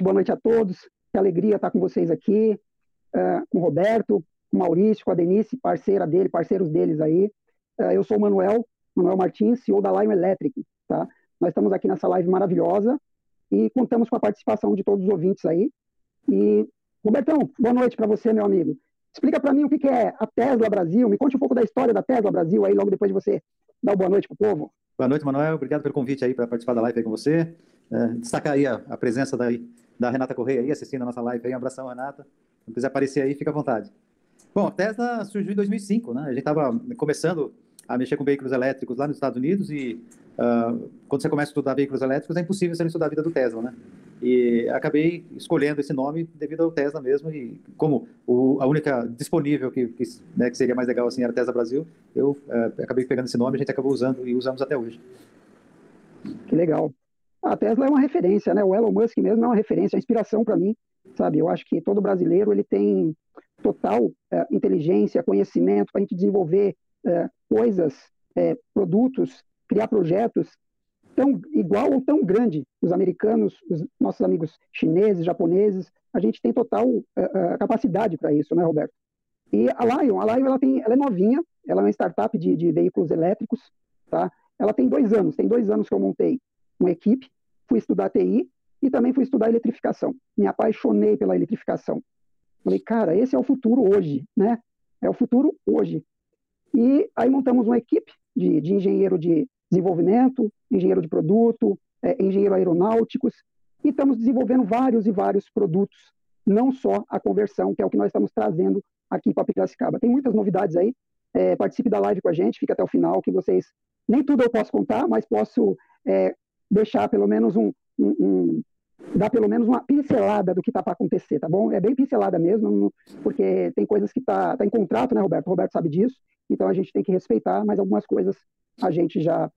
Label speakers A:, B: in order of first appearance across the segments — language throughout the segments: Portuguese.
A: noite, boa noite a todos. Que alegria estar com vocês aqui, uh, com o Roberto, com o Maurício, com a Denise, parceira dele, parceiros deles aí. Uh, eu sou o Manuel, Manuel Martins, CEO da Lion Electric, tá? Nós estamos aqui nessa live maravilhosa e contamos com a participação de todos os ouvintes aí. E, Robertão, boa noite para você, meu amigo. Explica para mim o que, que é a Tesla Brasil, me conte um pouco da história da Tesla Brasil aí, logo depois de você dar uma boa noite para o povo.
B: Boa noite, Manuel. Obrigado pelo convite aí para participar da live aí com você. É, destacar aí a, a presença da, da, Renata Correia aí, assistindo a nossa live aí. Um abração, Renata. Se quiser aparecer aí, fica à vontade. Bom, a Tesla surgiu em 2005, né? A gente estava começando a mexer com veículos elétricos lá nos Estados Unidos e uh, quando você começa a estudar veículos elétricos é impossível você não estudar a vida do Tesla, né? E acabei escolhendo esse nome devido ao Tesla mesmo e como o, a única disponível que, que, né, que, seria mais legal assim era Tesla Brasil, eu uh, acabei pegando esse nome, a gente acabou usando e usamos até hoje.
A: Que legal. A Tesla é uma referência, né? O Elon Musk mesmo é uma referência, é inspiração para mim, sabe? Eu acho que todo brasileiro ele tem total é, inteligência, conhecimento para a gente desenvolver é, coisas, é, produtos, criar projetos tão igual ou tão grande. Os americanos, os nossos amigos chineses, japoneses, a gente tem total é, é, capacidade para isso, né, Roberto? E a Lion, a Lion ela tem, ela é novinha, ela é uma startup de, de veículos elétricos, tá? Ela tem dois anos, tem dois anos que eu montei uma equipe, fui estudar TI e também fui estudar eletrificação. Me apaixonei pela eletrificação. Falei, cara, esse é o futuro hoje, né? É o futuro hoje. E aí montamos uma equipe de, de engenheiro de desenvolvimento, engenheiro de produto, é, engenheiro aeronáuticos, e estamos desenvolvendo vários e vários produtos, não só a conversão, que é o que nós estamos trazendo aqui para Piracicaba. Tem muitas novidades aí, é, participe da live com a gente, fica até o final, que vocês, nem tudo eu posso contar, mas posso é, deixar pelo menos um, um, um dar pelo menos uma pincelada do que está para acontecer, tá bom? É bem pincelada mesmo, porque tem coisas que está tá em contrato, né, Roberto? O Roberto sabe disso, então a gente tem que respeitar, mas algumas coisas a gente já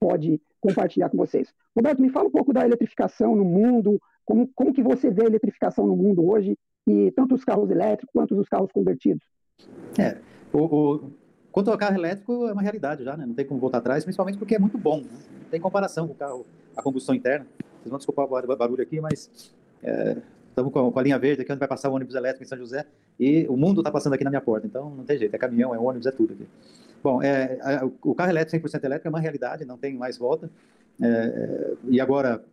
A: pode compartilhar com vocês. Roberto, me fala um pouco da eletrificação no mundo, como, como que você vê a eletrificação no mundo hoje, e tanto os carros elétricos quanto os carros convertidos.
B: É, o, o, quanto ao carro elétrico é uma realidade já, né? não tem como voltar atrás, principalmente porque é muito bom, né? não tem comparação com o carro a combustão interna. Vocês vão desculpar o barulho aqui, mas estamos é, com, com, a linha verde aqui, onde vai passar o ônibus elétrico em São José, e o mundo está passando aqui na minha porta, então não tem jeito, é caminhão, é ônibus, é tudo aqui. Bom, é, a, o carro elétrico 100% elétrico é uma realidade, não tem mais volta, é, é, e agora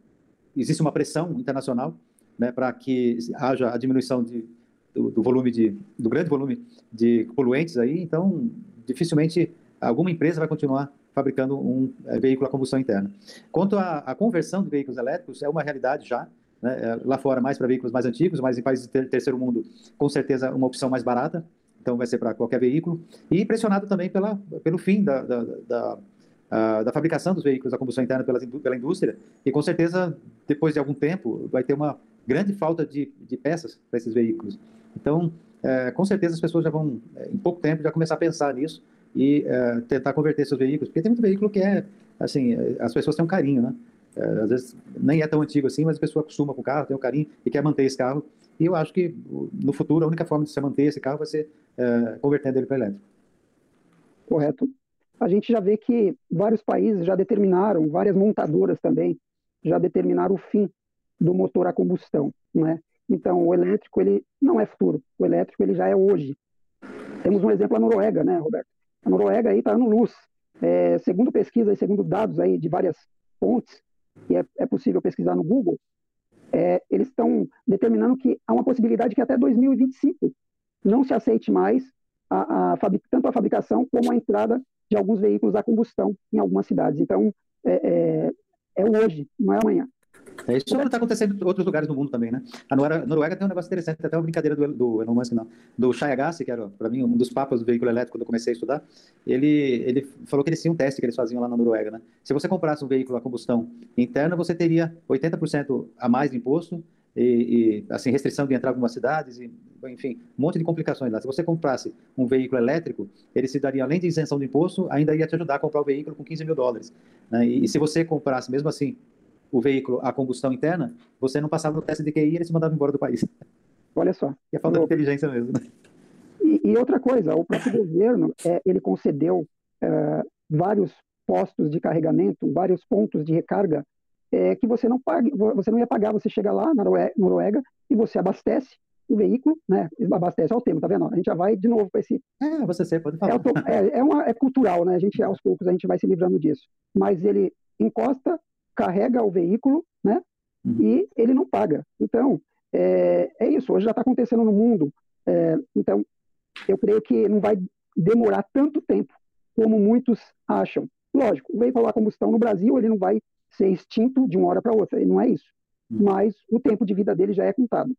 B: existe uma pressão internacional né, para que haja a diminuição de, do, do, volume de, do grande volume de poluentes aí, então dificilmente alguma empresa vai continuar fabricando um é, veículo a combustão interna. Quanto à, à, conversão de veículos elétricos, é uma realidade já, né, é, lá fora mais para veículos mais antigos, mas em países do terceiro mundo, com certeza uma opção mais barata, então vai ser para qualquer veículo, e pressionado também pela, pelo fim da, da, da, da fabricação dos veículos a combustão interna pela, pela indústria, e com certeza, depois de algum tempo, vai ter uma grande falta de, de peças para esses veículos. Então, é, com certeza as pessoas já vão, em pouco tempo, já começar a pensar nisso, e uh, tentar converter seus veículos, porque tem muito veículo que é, assim, as pessoas têm um carinho, né? Uh, às vezes nem é tão antigo assim, mas a pessoa acostuma com o carro, tem um carinho e quer manter esse carro. E eu acho que no futuro a única forma de você manter esse carro vai ser uh, convertendo ele para elétrico.
A: Correto. A gente já vê que vários países já determinaram, várias montadoras também já determinaram o fim do motor a combustão, né? Então o elétrico ele não é futuro, o elétrico ele já é hoje. Temos um exemplo a Noruega, né, Roberto? A Noruega aí está no luz. É, segundo pesquisa e segundo dados aí de várias fontes, que é, é possível pesquisar no Google, é, eles estão determinando que há uma possibilidade que até 2025 não se aceite mais a, a, tanto a fabricação como a entrada de alguns veículos a combustão em algumas cidades. Então, é, é, é hoje, não é amanhã.
B: É, isso está acontecendo em outros lugares do mundo também, né? A Noruega, tem um negócio interessante, até uma brincadeira do, do Elon Musk, não, do Shai Agassi, que era, para mim, um dos papas do veículo elétrico quando eu comecei a estudar, ele, ele falou que eles tinham um teste que eles faziam lá na Noruega, né? Se você comprasse um veículo a combustão interna, você teria 80% a mais de imposto e, e, assim, restrição de entrar em algumas cidades, e, enfim, um monte de complicações lá. Se você comprasse um veículo elétrico, ele se daria, além de isenção de imposto, ainda ia te ajudar a comprar o veículo com 15 mil dólares. Né? E, e se você comprasse, mesmo assim, o veículo a combustão interna, você não passava no teste de QI e ele se mandava embora do país.
A: Olha só.
B: Que é falta de inteligência mesmo. Né?
A: E, e, outra coisa, o próprio governo, é, ele concedeu é, vários postos de carregamento, vários pontos de recarga é que você não pague, você não ia pagar, você chega lá na Noruega e você abastece o veículo, né? Abastece ao tempo, tá vendo? A gente já vai de novo para esse.
B: É, você pode falar.
A: É, é, é, uma, é cultural, né? A gente aos poucos a gente vai se livrando disso. Mas ele encosta, carrega o veículo, né? Uhum. E ele não paga. Então é, é isso. Hoje já está acontecendo no mundo. É, então eu creio que não vai demorar tanto tempo como muitos acham. Lógico, o veículo a combustão no Brasil ele não vai ser extinto de uma hora para outra, não é isso. Uhum. Mas o tempo de vida dele já é contado.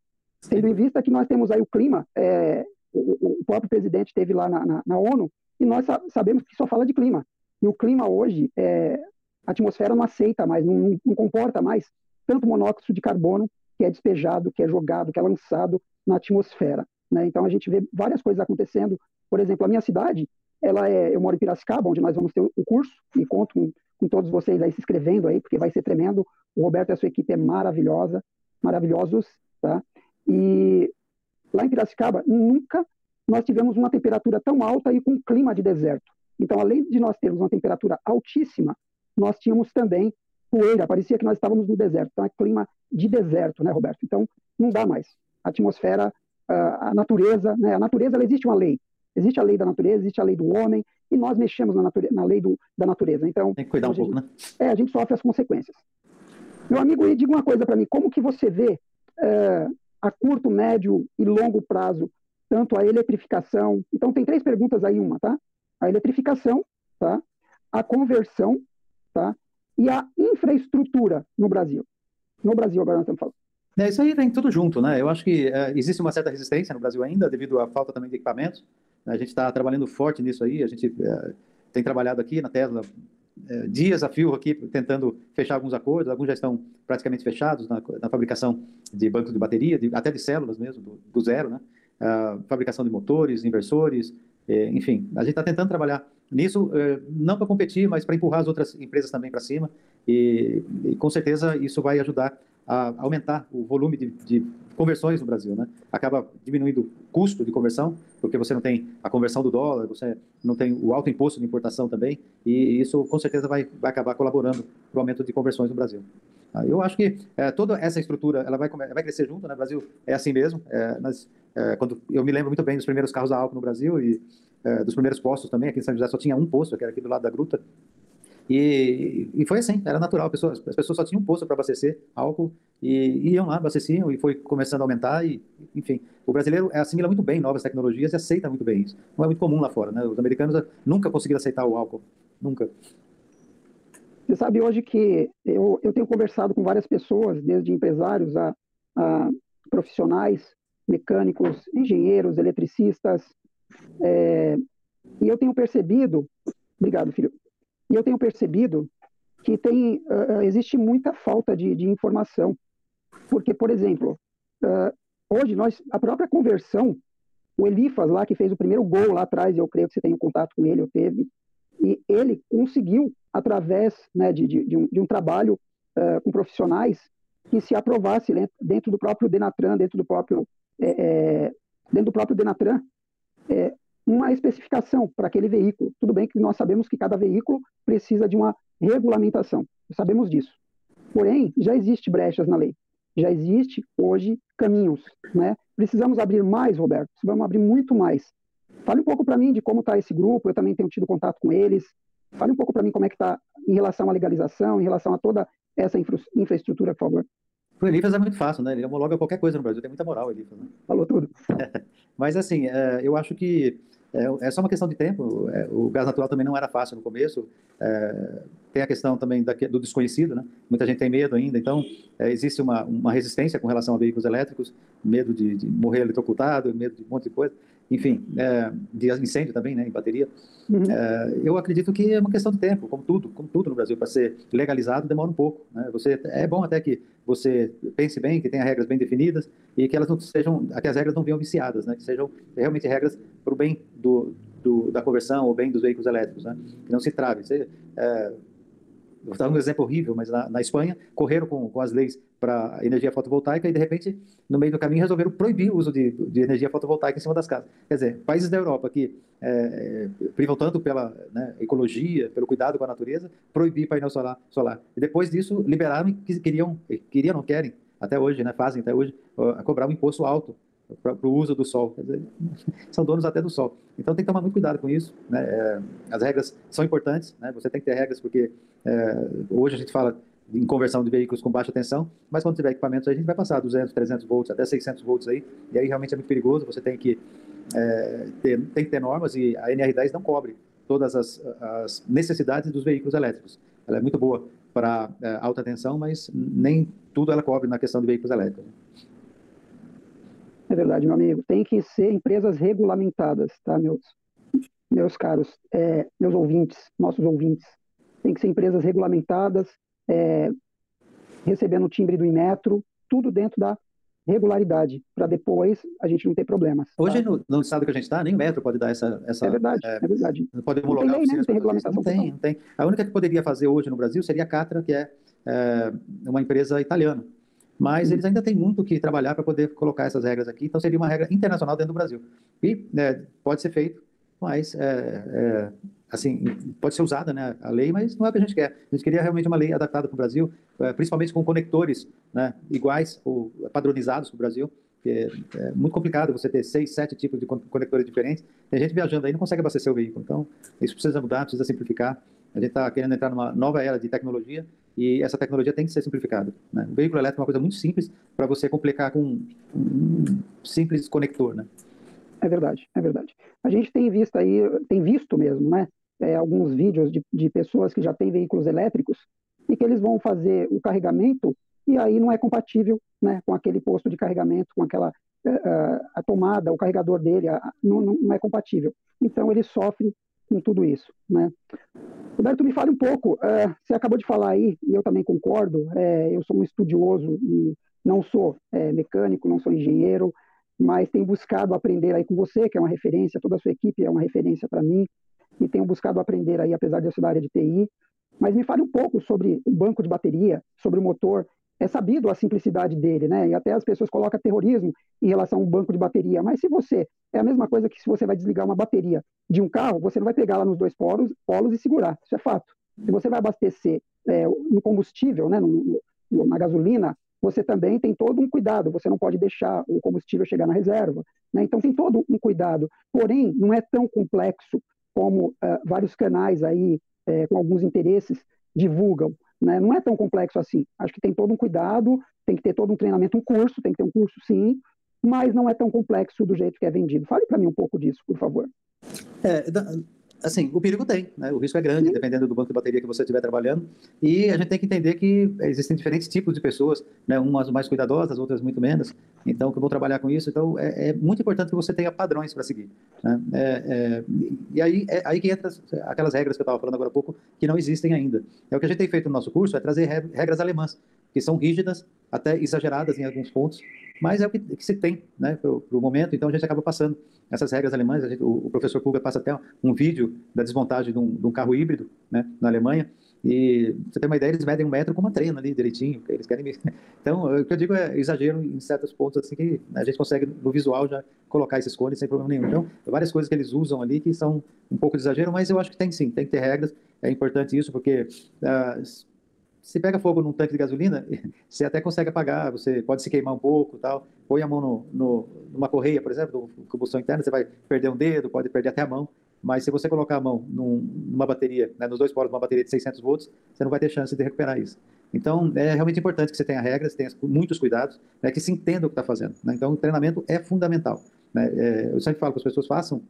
A: Tendo em vista que nós temos aí o clima, é, o, o, próprio presidente esteve lá na, na, na, ONU e nós sabemos que só fala de clima. E o clima hoje, é, a atmosfera não aceita mais, não, não comporta mais tanto monóxido de carbono que é despejado, que é jogado, que é lançado na atmosfera. Né? Então a gente vê várias coisas acontecendo. Por exemplo, a minha cidade, ela é, eu moro em Piracicaba, onde nós vamos ter o curso, e conto com, com todos vocês aí se inscrevendo aí, porque vai ser tremendo. O Roberto e a sua equipe é maravilhosa, maravilhosos, tá? E lá em Piracicaba, nunca nós tivemos uma temperatura tão alta e com clima de deserto. Então, além de nós termos uma temperatura altíssima, nós tínhamos também poeira, parecia que nós estávamos no deserto. Então, é clima de deserto, né, Roberto? Então, não dá mais. A atmosfera, a natureza, né? A natureza, existe uma lei. Existe a lei da natureza, existe a lei do homem, e nós mexemos na, natureza, na lei do, da natureza. Então,
B: tem que cuidar um
A: gente,
B: pouco, né?
A: É, a gente sofre as consequências. Meu amigo, e diga uma coisa para mim, como que você vê é, a curto, médio e longo prazo, tanto a eletrificação. Então, tem três perguntas aí, uma, tá? A eletrificação, tá? A conversão, tá? E a infraestrutura no Brasil. No Brasil, agora nós estamos falando.
B: É, isso aí tem tudo junto, né? Eu acho que é, existe uma certa resistência no Brasil ainda, devido à falta também de equipamentos. A gente está trabalhando forte nisso aí, a gente é, tem trabalhado aqui na Tesla é, dias a fio aqui tentando fechar alguns acordos, alguns já estão praticamente fechados na, na fabricação de bancos de bateria, de, até de células mesmo, do, do zero, né? A fabricação de motores, inversores, enfim, a gente está tentando trabalhar nisso, é, não para competir, mas para empurrar as outras empresas também para cima, e, e, com certeza isso vai ajudar a aumentar o volume de, de conversões no Brasil, né? Acaba diminuindo o custo de conversão, porque você não tem a conversão do dólar, você não tem o alto imposto de importação também, e isso com certeza vai, vai acabar colaborando para o aumento de conversões no Brasil. Ah, eu acho que é, toda essa estrutura ela vai, vai crescer junto, né? O Brasil é assim mesmo. É, é, quando eu me lembro muito bem dos primeiros carros a álcool no Brasil e dos primeiros postos também. Aqui em São José só tinha um posto, que era aqui do lado da gruta. E, e foi assim, era natural. As pessoas, as pessoas só tinham um posto para abastecer álcool e iam lá, abasteciam e foi começando a aumentar. E, enfim, o brasileiro assimila muito bem novas tecnologias e aceita muito bem isso. Não é muito comum lá fora, né? Os americanos nunca conseguiram aceitar o álcool, nunca.
A: Você sabe hoje que eu, eu tenho conversado com várias pessoas, desde empresários a, a profissionais, mecânicos, engenheiros, eletricistas, é, e eu tenho percebido, obrigado, filho, e eu tenho percebido que tem, uh, existe muita falta de, de, informação. Porque, por exemplo, uh, hoje nós, a própria conversão, o Elifas lá, que fez o primeiro gol lá atrás, eu creio que você tem um contato com ele, eu teve, e ele conseguiu, através né, de, de, de, um, de, um, trabalho uh, com profissionais, que se aprovasse dentro do próprio Denatran, dentro do próprio, é, dentro do próprio Denatran, é, uma especificação para aquele veículo. Tudo bem que nós sabemos que cada veículo precisa de uma regulamentação, sabemos disso. Porém, já existe brechas na lei, já existe hoje caminhos, né? Precisamos abrir mais, Roberto, precisamos abrir muito mais. Fale um pouco para mim de como está esse grupo, eu também tenho tido contato com eles. Fale um pouco para mim como é que está em relação à legalização, em relação a toda essa infra infraestrutura, por favor.
B: O Elifas é muito fácil, né? Ele homologa qualquer coisa no Brasil, tem muita moral, Elifas. Né?
A: Falou tudo.
B: Mas, assim, é, eu acho que é, é só uma questão de tempo. É, o gás natural também não era fácil no começo. É, tem a questão também do desconhecido, né? Muita gente tem medo ainda. Então, é, existe uma, uma resistência com relação a veículos elétricos, medo de, de morrer eletrocutado, medo de um monte de coisa enfim, é, de incêndio também, né, em bateria. Uhum. É, eu acredito que é uma questão de tempo, como tudo, como tudo no Brasil, para ser legalizado demora um pouco. Né? Você é bom até que você pense bem, que tenha regras bem definidas e que elas não sejam, que as regras não venham viciadas, né? Que sejam realmente regras para o bem do, do, da conversão ou bem dos veículos elétricos, né? Que não se trave. Você, é, vou dar um exemplo horrível, mas na, na Espanha correram com, com as leis para energia fotovoltaica e, de repente, no meio do caminho, resolveram proibir o uso de, de energia fotovoltaica em cima das casas. Quer dizer, países da Europa que é, privam tanto pela né, ecologia, pelo cuidado com a natureza, proibir painel solar. solar. E depois disso, liberaram e queriam, queriam, não querem, até hoje, né, fazem até hoje, uh, cobrar um imposto alto para o uso do sol. Dizer, são donos até do sol. Então tem que tomar muito cuidado com isso. Né? É, as regras são importantes, né? você tem que ter regras, porque é, hoje a gente fala em conversão de veículos com baixa tensão, mas quando tiver equipamentos a gente vai passar 200, 300 volts, até 600 volts aí, e aí realmente é muito perigoso, você tem que, é, ter, tem que ter normas e a NR10 não cobre todas as, as necessidades dos veículos elétricos. Ela é muito boa para é, alta tensão, mas nem tudo ela cobre na questão de veículos elétricos.
A: É verdade, meu amigo. Tem que ser empresas regulamentadas, tá, meus, meus caros, é, meus ouvintes, nossos ouvintes. Tem que ser empresas regulamentadas, é, recebendo o timbre do Inmetro, tudo dentro da regularidade, para depois a gente não ter problemas.
B: Tá? Hoje, no, no, estado que a gente está, nem o metro pode dar essa. essa
A: é verdade, é, é verdade.
B: Pode homologar
A: não tem lei, né? Não tem regulamentação.
B: Não tem, não tem. A única que poderia fazer hoje no Brasil seria a Catra, que é, é uma empresa italiana. Mas eles ainda têm muito que trabalhar para poder colocar essas regras aqui, então seria uma regra internacional dentro do Brasil. E né, pode ser feito, mas é, é, assim pode ser usada né, a lei, mas não é o que a gente quer. A gente queria realmente uma lei adaptada para o Brasil, é, principalmente com conectores né, iguais ou padronizados para o Brasil, é, é, muito complicado você ter seis, sete tipos de conectores diferentes. Tem gente viajando aí não consegue abastecer o veículo. Então, isso precisa mudar, precisa simplificar. A gente está querendo entrar numa nova era de tecnologia e essa tecnologia tem que ser simplificada. Né? O veículo elétrico é uma coisa muito simples para você complicar com um simples conector, né?
A: É verdade, é verdade. A gente tem visto aí, tem visto mesmo, né? É, alguns vídeos de, de pessoas que já têm veículos elétricos e que eles vão fazer o carregamento e aí não é compatível né, com aquele posto de carregamento, com aquela uh, a tomada, o carregador dele, a, não, não, é compatível. Então ele sofre com tudo isso. Né? Roberto, me fale um pouco, uh, você acabou de falar aí, e eu também concordo, é, eu sou um estudioso e não sou é, mecânico, não sou engenheiro, mas tenho buscado aprender aí com você, que é uma referência, toda a sua equipe é uma referência para mim, e tenho buscado aprender aí, apesar de eu ser da área de TI, mas me fale um pouco sobre o banco de bateria, sobre o motor, é sabido a simplicidade dele, né? E até as pessoas colocam terrorismo em relação ao banco de bateria. Mas se você é a mesma coisa que se você vai desligar uma bateria de um carro, você não vai pegar lá nos dois polos, polos e segurar. Isso é fato. Se você vai abastecer é, no combustível, né, no, no, na gasolina, você também tem todo um cuidado. Você não pode deixar o combustível chegar na reserva. Né? Então tem todo um cuidado. Porém, não é tão complexo como uh, vários canais aí é, com alguns interesses divulgam. Né? Não é tão complexo assim. Acho que tem todo um cuidado, tem que ter todo um treinamento, um curso, tem que ter um curso sim, mas não é tão complexo do jeito que é vendido. Fale para mim um pouco disso, por favor.
B: É, assim, o perigo tem, né? o risco é grande, Sim. dependendo do banco de bateria que você estiver trabalhando, e a gente tem que entender que existem diferentes tipos de pessoas, né? umas mais cuidadosas, outras muito menos, então que vão trabalhar com isso, então é, é muito importante que você tenha padrões para seguir. Né? É, é, e aí, é aí que entra aquelas regras que eu estava falando agora há pouco, que não existem ainda. É o que a gente tem feito no nosso curso, é trazer regras alemãs, que são rígidas, até exageradas em alguns pontos, mas é o que, que se tem né, para o momento, então a gente acaba passando essas regras alemãs. Gente, o, o, professor Puga passa até um vídeo da desmontagem de um, de um, carro híbrido né, na Alemanha, e você tem uma ideia, eles medem um metro com uma trena ali direitinho, eles querem Então, o que eu digo é exagero em certos pontos, assim, que a gente consegue no visual já colocar esses cones sem problema nenhum. Então, várias coisas que eles usam ali que são um pouco de exagero, mas eu acho que tem sim, tem que ter regras, é importante isso, porque. Uh, se pega fogo num tanque de gasolina, você até consegue apagar, você pode se queimar um pouco tal. Põe a mão no, no, numa correia, por exemplo, combustão interna, você vai perder um dedo, pode perder até a mão. Mas se você colocar a mão num, numa bateria, né, nos dois polos de uma bateria de 600 volts, você não vai ter chance de recuperar isso. Então, é realmente importante que você tenha regras, tenha muitos cuidados, né, que se entenda o que está fazendo. Né? Então, o treinamento é fundamental. Né? É, eu sempre falo que as pessoas façam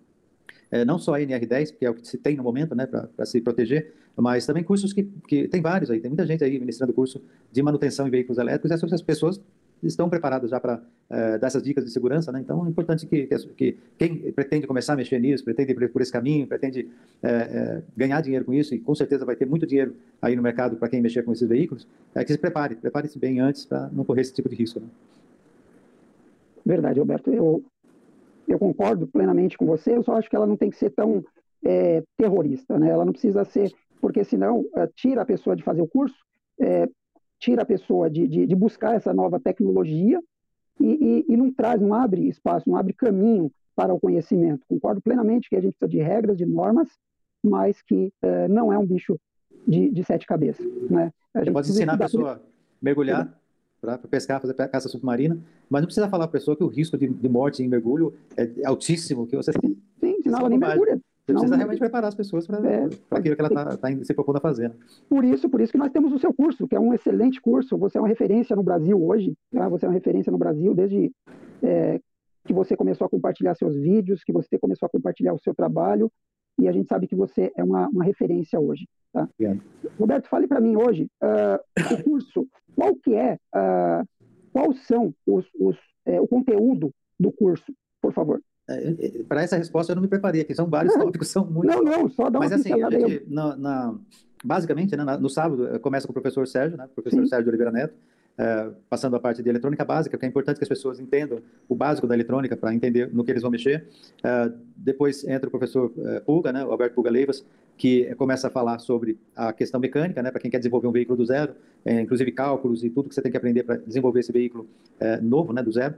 B: é, não só a NR10, que é o que se tem no momento, né, para se proteger, mas também cursos que, que tem vários aí, tem muita gente aí ministrando curso de manutenção em veículos elétricos, e essas pessoas estão preparadas já para é, dar essas dicas de segurança, né? Então é importante que, que, que, quem pretende começar a mexer nisso, pretende ir por esse caminho, pretende é, é, ganhar dinheiro com isso, e com certeza vai ter muito dinheiro aí no mercado para quem mexer com esses veículos, é que se prepare, prepare-se bem antes para não correr esse tipo de risco. Né?
A: Verdade, Roberto. Eu eu concordo plenamente com você, eu só acho que ela não tem que ser tão é, terrorista, né? Ela não precisa ser, porque senão é, tira a pessoa de fazer o curso, é, tira a pessoa de, de, de buscar essa nova tecnologia e, e, e, não traz, não abre espaço, não abre caminho para o conhecimento. Concordo plenamente que a gente precisa de regras, de normas, mas que uh, não é um bicho de, de sete cabeças. Né?
B: A Você pode ensinar a pessoa a mergulhar para pescar, fazer caça submarina, mas não precisa falar para a pessoa que o risco de, de, morte em mergulho é altíssimo, que você
A: Sim, sim ela nem mergulha.
B: Você não, precisa realmente preparar as pessoas para é, aquilo que ela está tá se propondo a fazer. Né?
A: Por isso, por isso que nós temos o seu curso, que é um excelente curso. Você é uma referência no Brasil hoje. Tá? Você é uma referência no Brasil desde é, que você começou a compartilhar seus vídeos, que você começou a compartilhar o seu trabalho. E a gente sabe que você é uma, uma referência hoje. Tá? Roberto, fale para mim hoje uh, o curso. Qual que é? Uh, quais são os, os é, o conteúdo do curso, por favor?
B: É, é, para essa resposta eu não me preparei aqui, são vários tópicos, são muitos.
A: Não, não, só dá uma
B: Mas assim, a gente, na, na, basicamente, né, no sábado, começa com o professor Sérgio, né, professor Sim. Sérgio Oliveira Neto, é, passando a parte de eletrônica básica, que é importante que as pessoas entendam o básico da eletrônica para entender no que eles vão mexer. É, depois entra o professor é, Pulga, né, o Alberto Pulga Leivas, que começa a falar sobre a questão mecânica, né, para quem quer desenvolver um veículo do zero, inclusive cálculos e tudo que você tem que aprender para desenvolver esse veículo novo, né, do zero.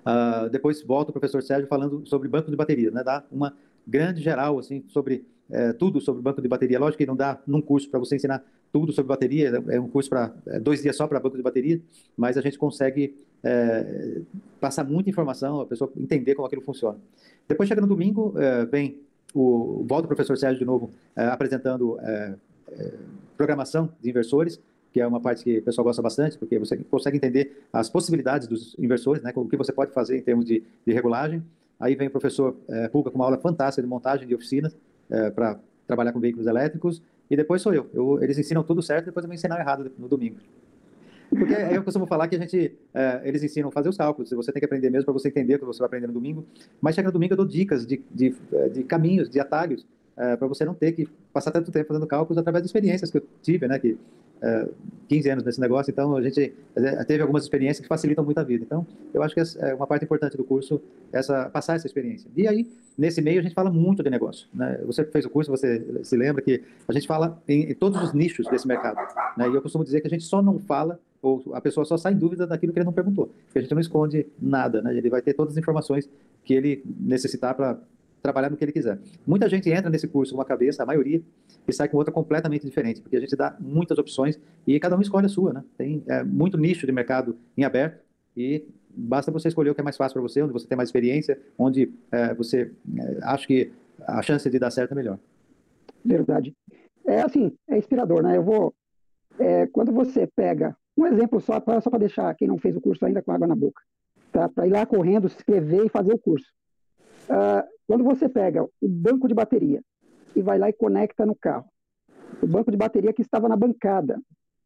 B: Uh, depois volta o professor Sérgio falando sobre banco de bateria, né? Dá uma grande geral assim sobre é, tudo sobre banco de bateria. Lógico que não dá num curso para você ensinar tudo sobre bateria, é um curso para é, dois dias só para banco de bateria, mas a gente consegue é, passar muita informação, a pessoa entender como aquilo funciona. Depois chega no domingo, é, vem o volta o professor Sérgio de novo é, apresentando é, programação de inversores que é uma parte que o pessoal gosta bastante, porque você consegue entender as possibilidades dos inversores, né, o que você pode fazer em termos de, de regulagem. Aí vem o professor é, com uma aula fantástica de montagem de oficinas é, para trabalhar com veículos elétricos, e depois sou eu. eu. Eles ensinam tudo certo, depois eu vou ensinar errado no domingo. Porque eu costumo falar que a gente, é, eles ensinam a fazer os cálculos, você tem que aprender mesmo para você entender o que você vai aprender no domingo, mas chega no domingo eu dou dicas de, de, de caminhos, de atalhos, é, para você não ter que passar tanto tempo fazendo cálculos através de experiências que eu tive, né, que é, 15 anos nesse negócio, então a gente é, teve algumas experiências que facilitam muito a vida. Então, eu acho que é uma parte importante do curso essa passar essa experiência. E aí, nesse meio, a gente fala muito de negócio. Né? Você fez o curso, você se lembra que a gente fala em, em todos os nichos desse mercado. Né? E eu costumo dizer que a gente só não fala ou a pessoa só sai em dúvida daquilo que ele não perguntou, porque a gente não esconde nada, né? Ele vai ter todas as informações que ele necessitar para trabalhar no que ele quiser. Muita gente entra nesse curso com uma cabeça, a maioria, e sai com outra completamente diferente, porque a gente dá muitas opções e cada um escolhe a sua, né? Tem é, muito nicho de mercado em aberto e basta você escolher o que é mais fácil para você, onde você tem mais experiência, onde é, você é, acha que a chance de dar certo é melhor.
A: Verdade. É assim, é inspirador, né? Eu vou. É, quando você pega um exemplo só, pra, só para deixar quem não fez o curso ainda com água na boca, tá? para ir lá correndo, se inscrever e fazer o curso. Uh, quando você pega o banco de bateria e vai lá e conecta no carro, o banco de bateria que estava na bancada,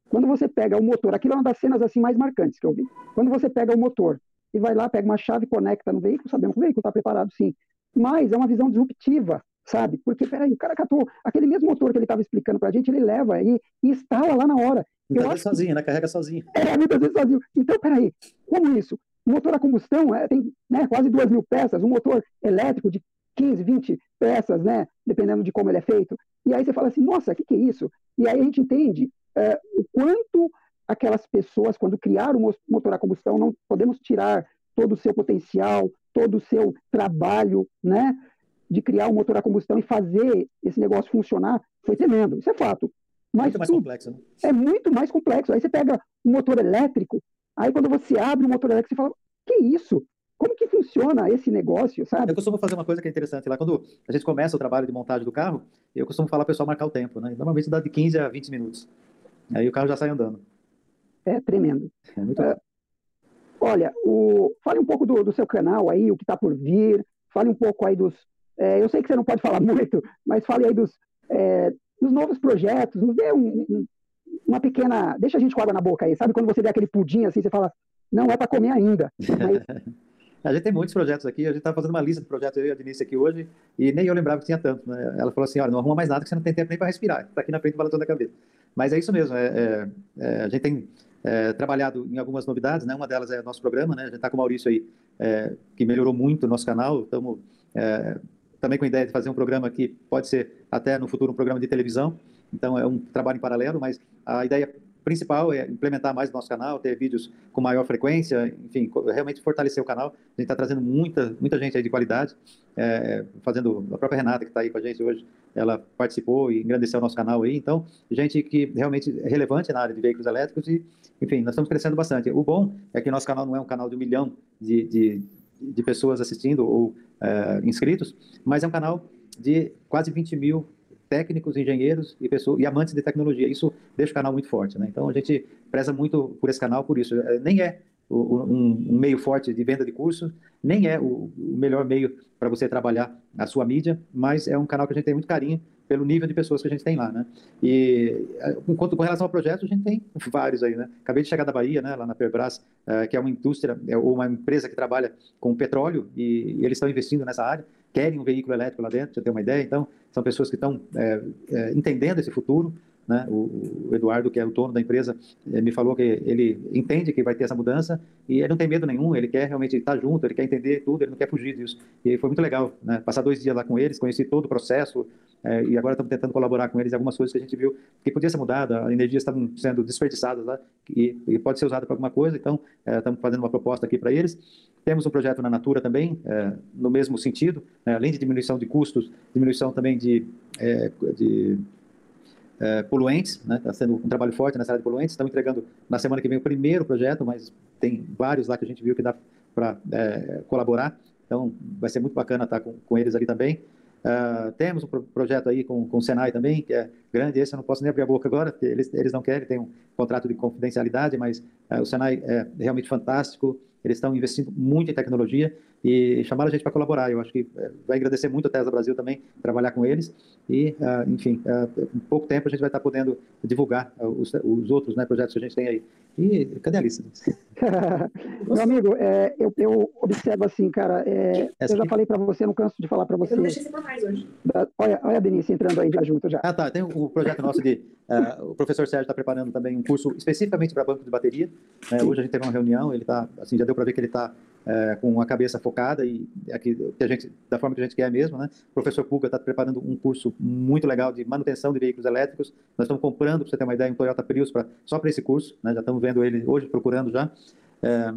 A: quando você pega o motor, aquilo é uma das cenas assim mais marcantes que eu vi. Quando você pega o motor e vai lá, pega uma chave e conecta no veículo, sabemos que o veículo está preparado sim. Mas é uma visão disruptiva, sabe? Porque, peraí, o cara catou aquele mesmo motor que ele estava explicando para a gente, ele leva e, e instala lá na hora.
B: Muitas vezes sozinho, né? Carrega sozinho.
A: É, muitas vezes sozinho. Então, peraí, como isso? O motor a combustão é, tem né, quase duas mil peças, um motor elétrico de 15, 20 peças, né? Dependendo de como ele é feito. E aí você fala assim, nossa, o que, que é isso? E aí a gente entende é, o quanto aquelas pessoas, quando criaram o motor a combustão, não podemos tirar todo o seu potencial, todo o seu trabalho, né? De criar um motor a combustão e fazer esse negócio funcionar, foi tremendo, isso é fato.
B: Mas muito mais complexo, né?
A: É muito mais complexo. Aí você pega um motor elétrico, aí quando você abre o motor elétrico, você fala, que isso? Como que funciona esse negócio, sabe?
B: Eu costumo fazer uma coisa que é interessante lá. Quando a gente começa o trabalho de montagem do carro, eu costumo falar para o pessoal marcar o tempo, né? Normalmente dá de 15 a 20 minutos. Aí o carro já sai andando.
A: É tremendo.
B: É muito uh,
A: Olha, o... fale um pouco do, do seu canal aí, o que está por vir. Fale um pouco aí dos. É, eu sei que você não pode falar muito, mas fale aí dos, é, dos novos projetos. Nos dê um, um, uma pequena. Deixa a gente com água na boca aí. Sabe quando você vê aquele pudim assim, você fala, não é para comer ainda. Mas
B: A gente tem muitos projetos aqui, a gente está fazendo uma lista de projetos, eu e a Denise aqui hoje, e nem eu lembrava que tinha tanto. Né? Ela falou assim: olha, não arruma mais nada que você não tem tempo nem para respirar, está aqui na frente balançando a cabeça. Mas é isso mesmo, é, é, é, a gente tem é, trabalhado em algumas novidades, né? uma delas é o nosso programa, né? a gente está com o Maurício aí, é, que melhorou muito o nosso canal, estamos é, também com a ideia de fazer um programa que pode ser até no futuro um programa de televisão, então é um trabalho em paralelo, mas a ideia principal é implementar mais o nosso canal, ter vídeos com maior frequência, enfim, realmente fortalecer o canal. A gente está trazendo muita, muita gente aí de qualidade, é, fazendo a própria Renata que está aí com a gente hoje, ela participou e engrandeceu o nosso canal aí. Então, gente que realmente é relevante na área de veículos elétricos e, enfim, nós estamos crescendo bastante. O bom é que nosso canal não é um canal de um milhão de, de, de pessoas assistindo ou é, inscritos, mas é um canal de quase 20 mil técnicos, engenheiros e pessoas e amantes de tecnologia. Isso deixa o canal muito forte, né? Então a gente preza muito por esse canal por isso. É, nem é um, meio forte de venda de cursos, nem é o, melhor meio para você trabalhar a sua mídia, mas é um canal que a gente tem muito carinho pelo nível de pessoas que a gente tem lá, né? E é, enquanto com relação ao projeto, a gente tem vários aí, né? Acabei de chegar da Bahia, né? Lá na Perbras, uh, que é uma indústria é, ou uma empresa que trabalha com petróleo e eles estão investindo nessa área querem um veículo elétrico lá dentro, você tem uma ideia? Então, são pessoas que estão é, é, entendendo esse futuro. Né? O, Eduardo, que é o dono da empresa, é, me falou que ele entende que vai ter essa mudança e ele não tem medo nenhum, ele quer realmente estar junto, ele quer entender tudo, ele não quer fugir disso. E foi muito legal né? passar dois dias lá com eles, conheci todo o processo, é, e agora estamos tentando colaborar com eles em algumas coisas que a gente viu que podia ser mudada, a energia estavam sendo desperdiçadas lá e, e pode ser usada para alguma coisa, então é, estamos fazendo uma proposta aqui para eles. Temos um projeto na Natura também, é, no mesmo sentido, né, além de diminuição de custos, diminuição também de, de é, poluentes, está né, tá sendo um trabalho forte nessa área de poluentes. Estamos entregando na semana que vem o primeiro projeto, mas tem vários lá que a gente viu que dá para é, colaborar, então vai ser muito bacana estar com, com eles ali também. Uh, temos um pro projeto aí com, com o Senai também, que é grande, esse eu não posso nem abrir a boca agora, eles, eles não querem, tem um contrato de confidencialidade, mas uh, o Senai é realmente fantástico, eles estão investindo muito em tecnologia e chamaram a gente para colaborar. Eu acho que é, vai agradecer muito a Tesla Brasil também, trabalhar com eles. E, uh, enfim, uh, em pouco tempo a gente vai estar podendo divulgar uh, os, os, outros né, projetos que a gente tem aí. E cadê a lista?
A: Meu amigo, é, eu, eu, observo assim, cara, é, eu já aqui? falei para você, não canso de falar para você. Eu não deixei você por mais hoje. olha, olha a Denise entrando aí já junto já.
B: Ah, tá. Tem o projeto nosso de. o professor Sérgio está preparando também um curso especificamente para banco de bateria. Né, hoje a gente teve uma reunião, ele está, assim, já deu para ver que ele está é, com a cabeça focada e aqui, que a gente, da forma que a gente quer mesmo, né? O professor Puga está preparando um curso muito legal de manutenção de veículos elétricos. Nós estamos comprando, para você ter uma ideia, um Toyota Prius só para esse curso, né? Já estamos vendo ele hoje, procurando já. É,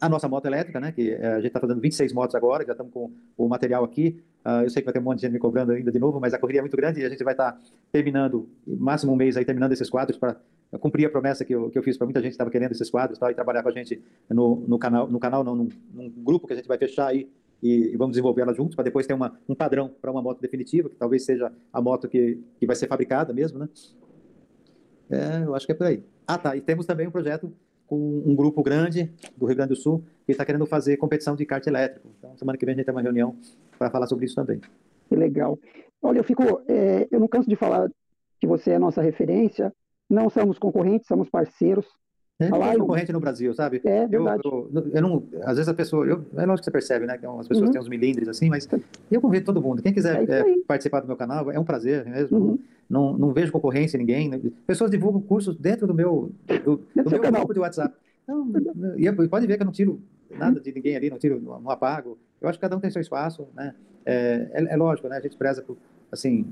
B: a nossa moto elétrica, né, que é, a gente está fazendo 26 motos agora, já estamos com o material aqui. Uh, eu sei que vai ter um monte de gente me cobrando ainda de novo, mas a correria é muito grande e a gente vai estar tá terminando, máximo um mês aí, terminando esses quadros para cumprir a promessa que eu, que eu fiz para muita gente que estava querendo esses quadros tá, e trabalhar com a gente no, no canal, no canal não, num, num grupo que a gente vai fechar aí e, e vamos desenvolver ela juntos para depois ter uma, um padrão para uma moto definitiva, que talvez seja a moto que, que vai ser fabricada mesmo, né? É, eu acho que é por aí. Ah, tá. E temos também um projeto com um grupo grande do Rio Grande do Sul que está querendo fazer competição de kart elétrico. Então, semana que vem a gente tem uma reunião para falar sobre isso também.
A: Que legal. Olha, eu fico, é, eu não canso de falar que você é nossa referência. Não somos concorrentes, somos parceiros.
B: É, não concorrente no Brasil, sabe?
A: É verdade.
B: Eu, eu, eu, não, às vezes a pessoa, eu, é lógico que você percebe, né? Que as pessoas uhum. têm uns milindres assim, mas eu convido todo mundo. Quem quiser é é, participar do meu canal, é um prazer mesmo. Uhum. Não, não vejo concorrência em ninguém. Né? Pessoas divulgam cursos dentro do meu, do, do meu canal. grupo de WhatsApp. Então, e pode ver que eu não tiro nada de ninguém ali, não tiro, não apago. Eu acho que cada um tem seu espaço, né? É, é, é lógico, né? A gente preza por, assim,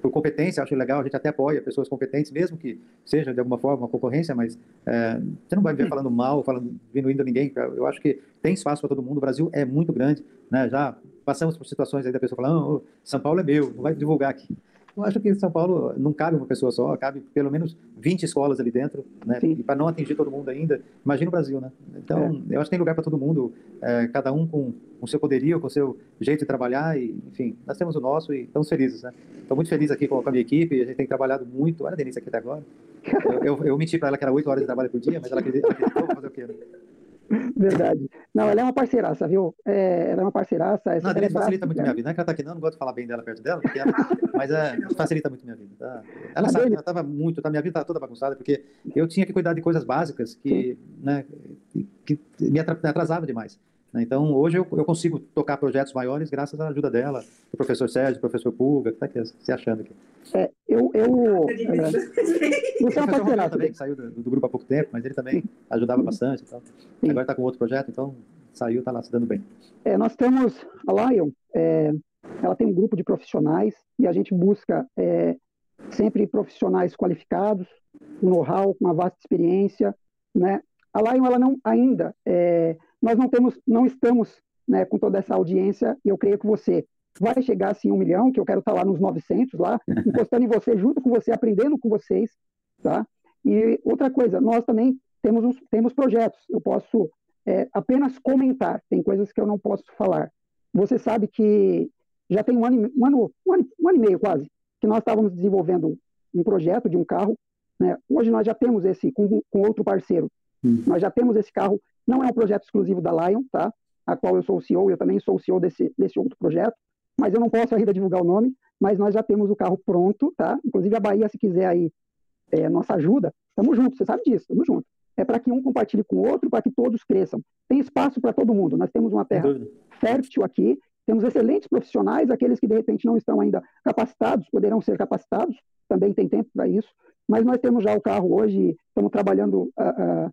B: por competência, acho legal, a gente até apoia pessoas competentes, mesmo que seja de alguma forma uma concorrência, mas é, você não vai ver falando mal, falando, diminuindo ninguém. Eu acho que tem espaço para todo mundo. O Brasil é muito grande, né? Já passamos por situações aí da pessoa falando, oh, São Paulo é meu, não vai divulgar aqui. Eu acho que em São Paulo não cabe uma pessoa só, cabe pelo menos 20 escolas ali dentro, né? Sim. E para não atingir todo mundo ainda, imagina o Brasil, né? Então, é. eu acho que tem lugar para todo mundo, é, cada um com o seu poderio, com o seu jeito de trabalhar, e, enfim, nós temos o nosso e estamos felizes, né? Estou muito feliz aqui com a minha equipe, a gente tem trabalhado muito. Olha a Denise aqui até agora. Eu, eu, eu menti para ela que era 8 horas de trabalho por dia, mas ela acreditou, fazer o quê, né?
A: Verdade. Não, ela é uma parceiraça, viu? É, ela é uma parceiraça.
B: Não, a Denise é facilita muito minha vida. Não é que ela tá aqui, não, não gosto de falar bem dela perto dela, ela, mas é, facilita muito minha vida. Tá? Ela a sabe, dele... ela tava muito, tá, minha vida estava toda bagunçada, porque eu tinha que cuidar de coisas básicas que, né, que me atrasava demais. Né? Então, hoje eu, eu, consigo tocar projetos maiores graças à ajuda dela, do professor Sérgio, do professor Pulga, que está aqui se achando aqui.
A: É, eu, eu, é,
B: você é uma também, que saiu do, do, grupo há pouco tempo, mas ele também ajudava bastante. Então. Agora está com outro projeto, então saiu, está lá se dando bem.
A: É, nós temos a Lion, é, ela tem um grupo de profissionais e a gente busca é, sempre profissionais qualificados, com know-how, com uma vasta experiência, né? A Lion, ela não ainda, é, nós não temos, não estamos né, com toda essa audiência, e eu creio que você vai chegar assim um milhão, que eu quero estar lá nos 900 lá, encostando em você, junto com você, aprendendo com vocês, tá? E outra coisa, nós também temos, uns, temos projetos, eu posso é, apenas comentar, tem coisas que eu não posso falar. Você sabe que já tem um ano, um ano, um ano, um ano e meio quase, que nós estávamos desenvolvendo um projeto de um carro, né? Hoje nós já temos esse com, com outro parceiro, hum. nós já temos esse carro, não é um projeto exclusivo da Lion, tá? A qual eu sou o CEO, eu também sou o CEO desse, desse outro projeto, mas eu não posso ainda divulgar o nome, mas nós já temos o carro pronto, tá? Inclusive a Bahia, se quiser aí é, nossa ajuda, estamos juntos, você sabe disso, estamos juntos. É para que um compartilhe com o outro, para que todos cresçam. Tem espaço para todo mundo. Nós temos uma terra fértil aqui, temos excelentes profissionais, aqueles que de repente não estão ainda capacitados, poderão ser capacitados, também tem tempo para isso, mas nós temos já o carro hoje, estamos trabalhando uh, uh,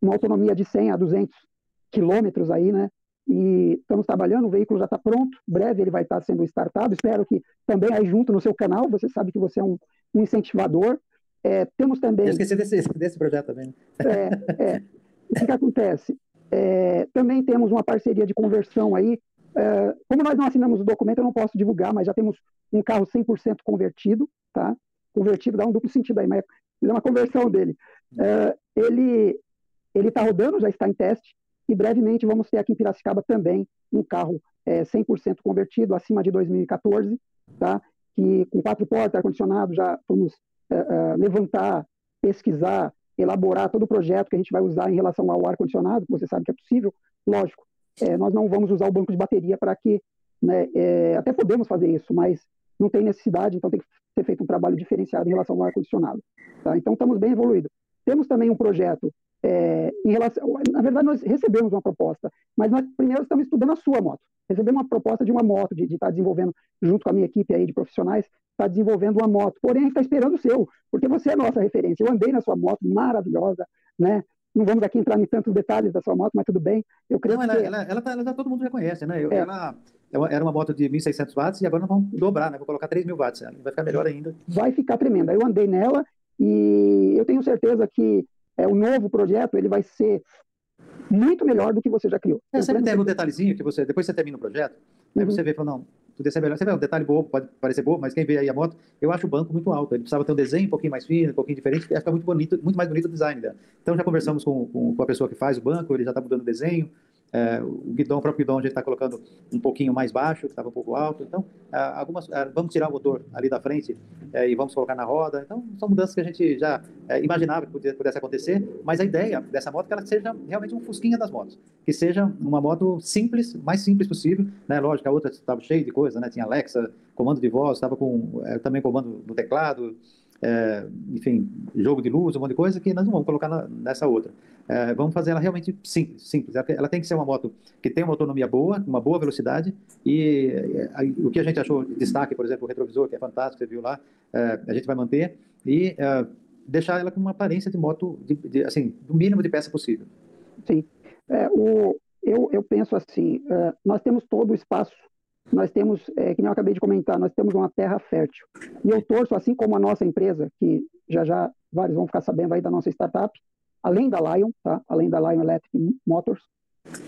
A: uma autonomia de 100 a 200 quilômetros aí, né? e estamos trabalhando, o veículo já está pronto, breve ele vai estar sendo startado, espero que também aí junto no seu canal, você sabe que você é um, um incentivador. É, temos também... Eu
B: esqueci desse, desse projeto também.
A: É, é, o que, que acontece? É, também temos uma parceria de conversão aí, é, como nós não assinamos o documento, eu não posso divulgar, mas já temos um carro 100% convertido, tá? Convertido dá um duplo sentido aí, mas é uma conversão dele. É, ele ele está rodando, já está em teste, e brevemente vamos ter aqui em Piracicaba também um carro é, 100% convertido, acima de 2014, tá? que com quatro portas, ar-condicionado, já vamos é, é, levantar, pesquisar, elaborar todo o projeto que a gente vai usar em relação ao ar-condicionado, que você sabe que é possível, lógico, é, nós não vamos usar o banco de bateria para que, né, é, até podemos fazer isso, mas não tem necessidade, então tem que ser feito um trabalho diferenciado em relação ao ar-condicionado. Tá? Então estamos bem evoluídos. Temos também um projeto é, em relação, na verdade, nós recebemos uma proposta, mas nós primeiro estamos estudando a sua moto. Recebemos uma proposta de uma moto, de, estar desenvolvendo, junto com a minha equipe aí de profissionais, estar desenvolvendo uma moto. Porém, a gente está esperando o seu, porque você é a nossa referência. Eu andei na sua moto, maravilhosa, né? Não vamos aqui entrar em tantos detalhes da sua moto, mas tudo bem. Eu creio
B: Não, ela, que... ela, ela, tá, ela, todo mundo já conhece, né? Eu, é. Ela era uma moto de 1.600 watts e agora nós vamos dobrar, né? Vou colocar 3.000 watts. Vai ficar melhor ainda.
A: Vai ficar tremenda. Eu andei nela e eu tenho certeza que é, o novo projeto ele vai ser muito melhor do que você já criou.
B: É, sempre tem um detalhezinho que você, depois você termina o projeto, aí uhum. você vê e fala, não, podia ser melhor. Você vê um detalhe bobo, pode parecer bobo, mas quem vê aí a moto, eu acho o banco muito alto. Ele precisava ter um desenho um pouquinho mais fino, um pouquinho diferente, ia ficar muito bonito, muito mais bonito o design dela. Então já conversamos com, com, com a pessoa que faz o banco, ele já está mudando o desenho, é, o guidão, o próprio guidão a gente está colocando um pouquinho mais baixo, que estava um pouco alto. Então, é, algumas, é, vamos tirar o motor ali da frente é, e vamos colocar na roda. Então, são mudanças que a gente já é, imaginava que pudesse, acontecer, mas a ideia dessa moto é que ela seja realmente um fusquinha das motos, que seja uma moto simples, mais simples possível. Né? Lógico, a outra estava cheia de coisa, né? tinha Alexa, comando de voz, estava com é, também comando no teclado, enfim, jogo de luz, um monte de coisa que nós não vamos colocar na, nessa outra. É, vamos fazer ela realmente simples, simples. Ela, tem que ser uma moto que tem uma autonomia boa, uma boa velocidade e é, o que a gente achou de destaque, por exemplo, o retrovisor, que é fantástico, você viu lá, é, a gente vai manter e é, deixar ela com uma aparência de moto, de, de, assim, do mínimo de peça possível.
A: Sim. É, o, eu, eu penso assim, nós temos todo o espaço nós temos, é, que nem eu acabei de comentar, nós temos uma terra fértil. E eu torço, assim como a nossa empresa, que já já vários vão ficar sabendo aí da nossa startup, além da Lion, tá? além da Lion Electric Motors,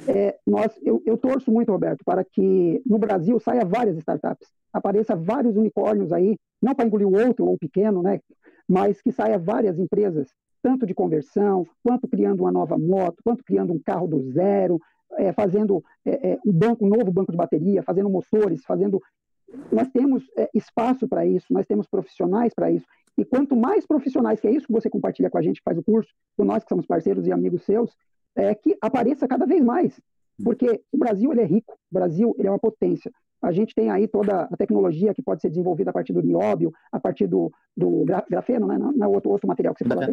A: é, nós, eu, eu, torço muito, Roberto, para que no Brasil saia várias startups, apareça vários unicórnios aí, não para engolir o outro ou o pequeno, né? mas que saia várias empresas, tanto de conversão, quanto criando uma nova moto, quanto criando um carro do zero, é, fazendo é, é, um banco, um novo banco de bateria, fazendo motores, fazendo. Nós temos é, espaço para isso, nós temos profissionais para isso. E quanto mais profissionais, que é isso que você compartilha com a gente, que faz o curso, com nós que somos parceiros e amigos seus, é que apareça cada vez mais. Porque o Brasil ele é rico, o Brasil ele é uma potência. A gente tem aí toda a tecnologia que pode ser desenvolvida a partir do nióbio, a partir do, do grafeno, né? não, é outro, outro material que você falou,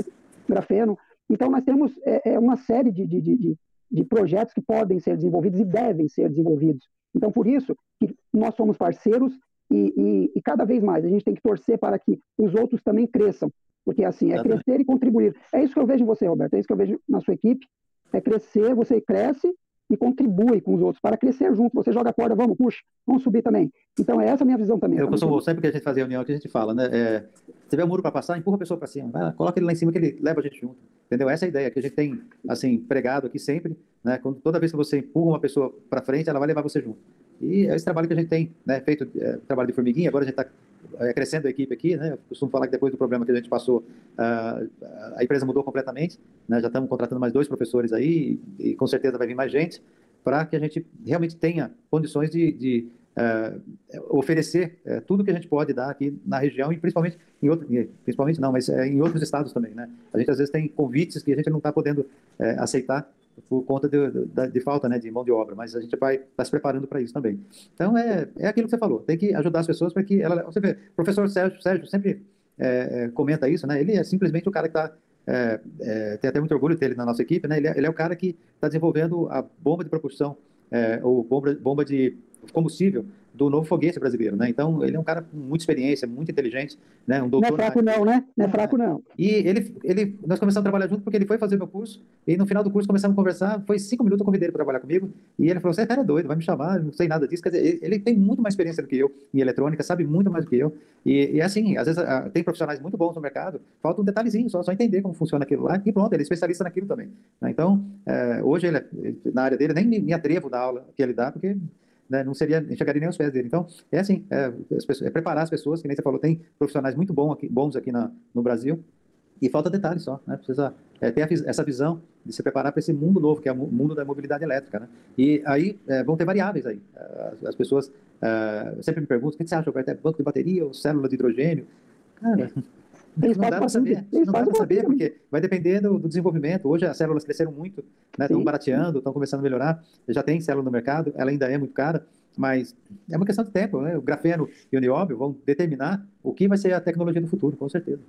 A: grafeno. Então, nós temos é, é uma série de, de, de, de projetos que podem ser desenvolvidos e devem ser desenvolvidos. Então, por isso que nós somos parceiros e, e, e, cada vez mais a gente tem que torcer para que os outros também cresçam, porque assim é crescer e contribuir. É isso que eu vejo em você, Roberto. É isso que eu vejo na sua equipe. É crescer, você cresce e contribui com os outros para crescer junto. Você joga a corda, vamos, puxa, vamos subir também. Então, é essa a minha visão também.
B: Eu costumo, sempre que a gente faz reunião, que a gente fala, né? É, se tiver um muro para passar, empurra a pessoa para cima, vai, coloca ele lá em cima que ele leva a gente junto. Entendeu? Essa é a ideia que a gente tem, assim, pregado aqui sempre, né? Quando, toda vez que você empurra uma pessoa para frente, ela vai levar você junto. E é esse trabalho que a gente tem, né? Feito é, trabalho de formiguinha, agora a gente está é, crescendo a equipe aqui, né? Eu costumo falar que depois do problema que a gente passou, uh, a empresa mudou completamente, né? Já estamos contratando mais dois professores aí e, e com certeza vai vir mais gente para que a gente realmente tenha condições de, de uh, oferecer uh, tudo que a gente pode dar aqui na região e principalmente em outro, principalmente não, mas uh, em outros estados também, né? A gente às vezes tem convites que a gente não está podendo aceitar por conta de, de, de, falta né, de mão de obra, mas a gente vai tá se preparando para isso também. Então, é, é aquilo que você falou, tem que ajudar as pessoas para que ela... Você vê, o professor Sérgio, Sérgio sempre é, comenta isso, né? Ele é simplesmente o cara que está... É, é, tem até muito orgulho dele na nossa equipe, né? Ele é, ele é o cara que está desenvolvendo a bomba de propulsão, é, ou bomba, bomba de combustível do novo foguete brasileiro, né? Então, ele é um cara com muita experiência, muito inteligente, né? Um
A: doutor... Não é fraco não, né? Não é fraco não.
B: E ele, ele, nós começamos a trabalhar junto porque ele foi fazer meu curso e no final do curso começamos a conversar, foi cinco minutos eu convidei ele para trabalhar comigo e ele falou, você é cara doido, vai me chamar, não sei nada disso. Quer dizer, ele tem muito mais experiência do que eu em eletrônica, sabe muito mais do que eu. E, e assim, às vezes tem profissionais muito bons no mercado, falta um detalhezinho, só, só entender como funciona aquilo lá e pronto, ele é especialista naquilo também. Né? Então, é, hoje ele, é, na área dele, nem me, me atrevo da aula que ele dá, porque né, não seria, chegaria nem aos pés dele. Então, é assim, é, pessoas, é, preparar as pessoas, que nem você falou, tem profissionais muito bom aqui, bons aqui na, no Brasil, e falta detalhes só, né? Precisa é, ter a, essa visão de se preparar para esse mundo novo, que é o mundo da mobilidade elétrica, né? E aí é, vão ter variáveis aí. As, as pessoas é, sempre me perguntam, o que você acha, Roberto? É banco de bateria ou célula de hidrogênio? Cara, não dá para saber, não dá para saber, porque vai depender do, do, desenvolvimento. Hoje as células cresceram muito, né? estão barateando, estão começando a melhorar. Já tem célula no mercado, ela ainda é muito cara, mas é uma questão de tempo. Né? O grafeno e o nióbio vão determinar o que vai ser a tecnologia do futuro, com certeza.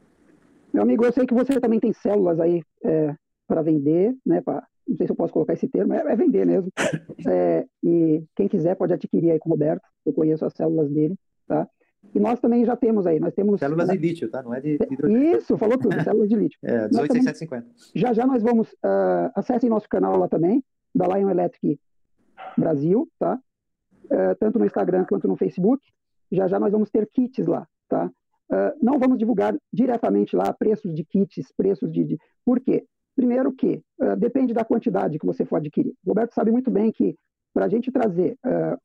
A: Meu amigo, eu sei que você também tem células aí é, para vender, né? Pra, não sei se eu posso colocar esse termo, é, é vender mesmo. É, e quem quiser pode adquirir aí com o Roberto. Eu conheço as células dele, tá? E nós também já temos aí, nós temos...
B: Células de lítio, tá? Não é de
A: hidrogênio. Isso, falou tudo, células de lítio.
B: É, 18650.
A: Já já nós vamos, uh, acessem nosso canal lá também, da Lion Electric Brasil, tá? Uh, tanto no Instagram quanto no Facebook. Já já nós vamos ter kits lá, tá? Uh, não vamos divulgar diretamente lá preços de kits, preços de... de... Por quê? Primeiro que uh, depende da quantidade que você for adquirir. O Roberto sabe muito bem que para a gente trazer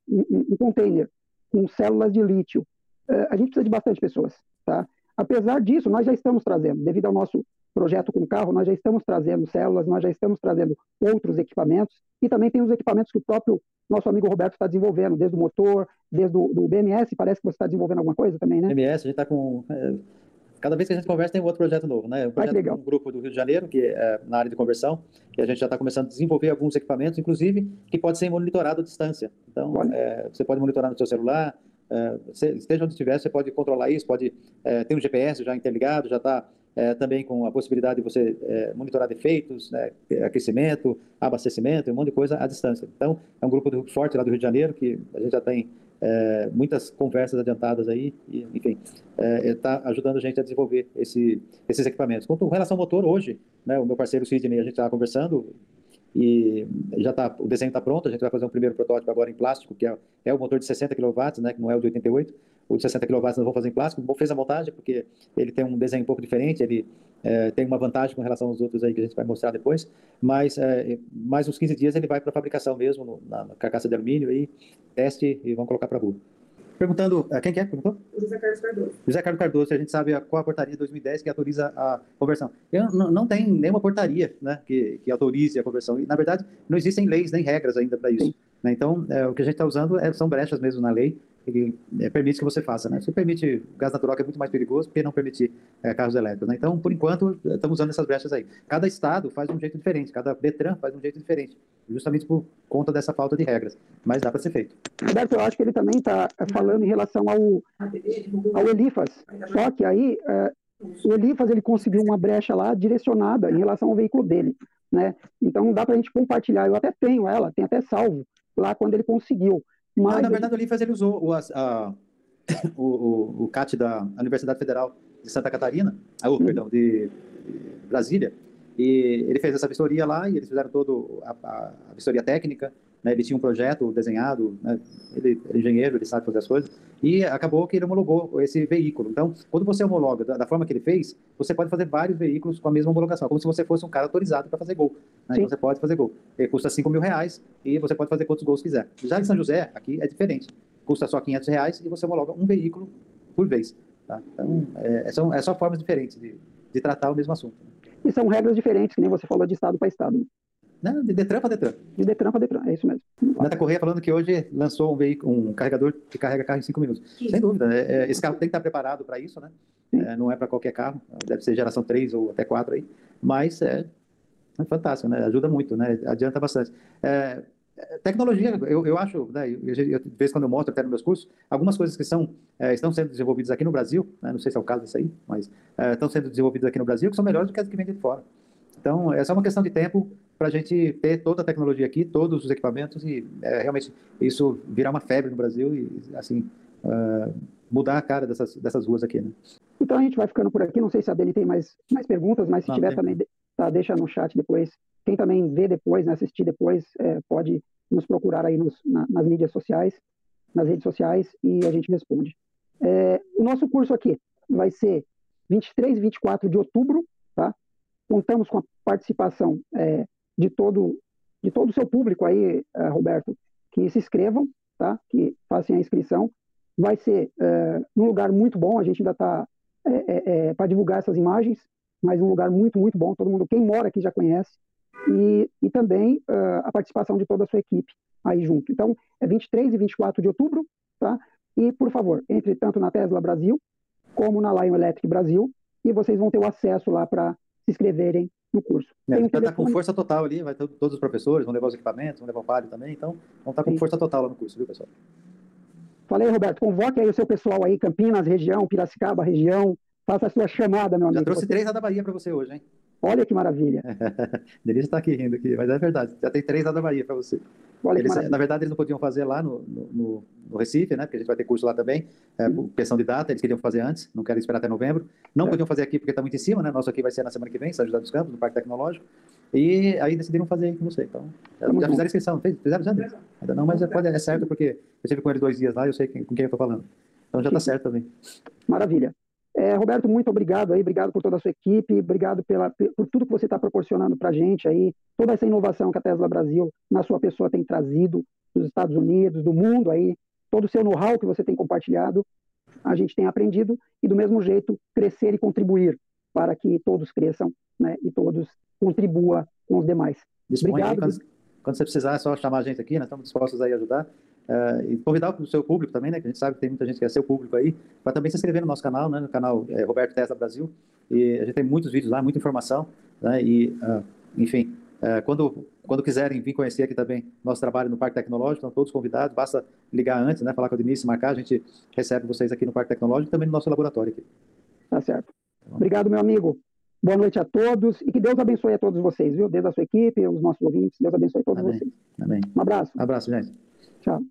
A: um, um container com células de lítio a gente precisa de bastante pessoas, tá? Apesar disso, nós já estamos trazendo, devido ao nosso projeto com o carro, nós já estamos trazendo células, nós já estamos trazendo outros equipamentos e também tem os equipamentos que o próprio nosso amigo Roberto está desenvolvendo, desde o motor, desde o do BMS, parece que você está desenvolvendo alguma coisa também, né?
B: BMS, a gente está com... É, cada vez que a gente conversa tem um outro projeto novo, né? Um projeto ah, um grupo do Rio de Janeiro, que é na área de conversão, e a gente já está começando a desenvolver alguns equipamentos, inclusive, que pode ser monitorado à distância. Então, é, você pode monitorar no seu celular, esteja onde estiver, você pode controlar isso, pode é, ter um GPS já interligado, já está é, também com a possibilidade de você é, monitorar defeitos, né, aquecimento, abastecimento, um monte de coisa à distância. Então, é um grupo forte lá do Rio de Janeiro, que a gente já tem é, muitas conversas adiantadas aí, e, enfim, está ajudando a gente a desenvolver esse, esses equipamentos. Com relação ao motor, hoje, né, o meu parceiro Sidney, a gente estava conversando, e já tá, o desenho está pronto, a gente vai fazer um primeiro protótipo agora em plástico, que é, é o motor de 60 kW, né, que não é o de 88, o de 60 kW nós vamos fazer em plástico, bom, fez a montagem, porque ele tem um desenho um pouco diferente, ele é, tem uma vantagem com relação aos outros aí que a gente vai mostrar depois, mas é, mais uns 15 dias ele vai para fabricação mesmo, no, na, na, carcaça de alumínio, e teste e vamos colocar para rua. Perguntando, eh, quem que é? Perguntou?
C: José Carlos Cardoso.
B: José Carlos Cardoso, a gente sabe qual a portaria de 2010 que autoriza a conversão. Eu, não, não tem nenhuma portaria né, que, que autorize a conversão. E, na verdade, não existem leis nem regras ainda para isso. Né? Então, é, o que a gente está usando é, são brechas mesmo na lei que é, permite que você faça. Né? Se permite gás natural, que é muito mais perigoso, porque não permitir é, carros elétricos. Né? Então, por enquanto, estamos usando essas brechas aí. Cada estado faz um jeito diferente, cada Detran faz um jeito diferente, justamente por conta dessa falta de regras. Mas dá para ser feito.
A: Roberto, eu acho que ele também está falando em relação ao, ao Elifas. Só que aí, é, o Elifas ele conseguiu uma brecha lá direcionada em relação ao veículo dele. Né? Então, dá para a gente compartilhar. Eu até tenho ela, tem até salvo lá quando ele conseguiu.
B: Mas na verdade, o Olifas ele usou o, a, o, o, o CAT da Universidade Federal de Santa Catarina, ah, oh, perdão, de, de, Brasília, e ele fez essa vistoria lá, e eles fizeram toda a, a, vistoria técnica, né, ele tinha um projeto desenhado, né, ele é engenheiro, ele sabe fazer as coisas, e acabou que ele homologou esse veículo. Então, quando você homologa da, da forma que ele fez, você pode fazer vários veículos com a mesma homologação, como se você fosse um cara autorizado para fazer gol. Né? Então, você pode fazer gol. Ele custa 5 mil reais e você pode fazer quantos gols quiser. Já em São José, aqui é diferente. Custa só 500 reais e você homologa um veículo por vez. Tá? Então, é, são, é só formas diferentes de, de tratar o mesmo assunto.
A: E são regras diferentes, que nem você falou de estado para estado. Né?
B: Não, de Detran para Detran.
A: De Detran para Detran, é isso mesmo.
B: Nata Correia falando que hoje lançou um, veículo, um carregador que carrega carro em cinco minutos. Sim. Sem dúvida, é, é, esse carro tem que estar preparado para isso, né? É, não é para qualquer carro, deve ser geração 3 ou até 4 aí, mas é, é fantástico, né? Ajuda muito, né? Adianta bastante. É, tecnologia, eu, eu acho, né, eu, eu, de vez quando eu mostro até nos meus cursos, algumas coisas que são, é, estão sendo desenvolvidas aqui no Brasil, né, não sei se é o caso disso aí, mas é, estão sendo desenvolvidas aqui no Brasil, que são melhores do que as que vêm de fora. Então, é só uma questão de tempo para a gente ter toda a tecnologia aqui, todos os equipamentos e é, realmente isso virar uma febre no Brasil e, assim, uh, mudar a cara dessas, dessas ruas aqui, né?
A: Então a gente vai ficando por aqui. Não sei se a Dani tem mais, mais perguntas, mas se Não, tiver tem... também, tá, deixa no chat depois. Quem também vê depois, né, assistir depois, é, pode nos procurar aí nos, na, nas mídias sociais, nas redes sociais, e a gente responde. É, o nosso curso aqui vai ser 23 e 24 de outubro, tá? Contamos com a participação é, de todo de todo o seu público aí, uh, Roberto, que se inscrevam, tá? Que façam a inscrição. Vai ser uh, um lugar muito bom. A gente ainda está é, é, é para divulgar essas imagens, mas um lugar muito muito bom. Todo mundo, quem mora aqui já conhece. E, e também a participação de toda a sua equipe aí junto. Então, é 23 e 24 de outubro, tá? E, por favor, entre tanto na Tesla Brasil como na Lion Electric Brasil, e vocês vão ter o acesso lá para se inscreverem no curso.
B: É, um estar tá com força total ali, vai ter todos os professores, vão levar os equipamentos, vão levar o palio também, então vão estar tá com Sim. força total lá no curso, viu, pessoal?
A: Falei, Roberto, convoque aí o seu pessoal aí, Campinas, região, Piracicaba, região, faça a sua chamada, meu amigo.
B: Já trouxe três da Bahia para você hoje, hein?
A: Olha que maravilha.
B: Denise está aqui rindo aqui, mas é verdade. Já tem três lá da Bahia para você. Olha eles, na verdade, eles não podiam fazer lá no, no, no, Recife, né? Porque a gente vai ter curso lá também, é, por questão de data, eles queriam fazer antes, não querem esperar até novembro. Não é. podiam fazer aqui porque está muito em cima, né? Nosso aqui vai ser na semana que vem, São José dos Campos, no Parque Tecnológico. E aí decidiram fazer com você. Então, já, já fizeram inscrição, fizeram já? Ainda não, mas pode, é certo porque eu estive com eles dois dias lá e eu sei com quem eu estou falando. Então já está certo também.
A: Maravilha. É, Roberto, muito obrigado aí, obrigado por toda a sua equipe, obrigado pela, por tudo que você está proporcionando para a gente aí, toda essa inovação que a Tesla Brasil, na sua pessoa, tem trazido dos Estados Unidos, do mundo aí, todo o seu know-how que você tem compartilhado, a gente tem aprendido e do mesmo jeito crescer e contribuir para que todos cresçam né, e todos contribuam com os demais.
B: Obrigado. Aí, quando, quando, você precisar, é só chamar a gente aqui, nós estamos dispostos aí a ajudar. Uh, e convidar o seu público também, né? Que a gente sabe que tem muita gente que é seu público aí, para também se inscrever no nosso canal, né? No canal é, Roberto Tesla Brasil. E a gente tem muitos vídeos lá, muita informação, né? E, uh, enfim, uh, quando, quando quiserem vir conhecer aqui também nosso trabalho no Parque Tecnológico, estão todos convidados, basta ligar antes, né? Falar com a Denise, marcar, a gente recebe vocês aqui no Parque Tecnológico e também no nosso laboratório aqui.
A: Tá certo. Obrigado, meu amigo. Boa noite a todos e que Deus abençoe a todos vocês, viu? Desde a sua equipe, os nossos ouvintes, Deus abençoe a todos
B: Amém.
A: vocês.
B: Amém.
A: Um abraço.
B: Um abraço, gente.
A: Tchau.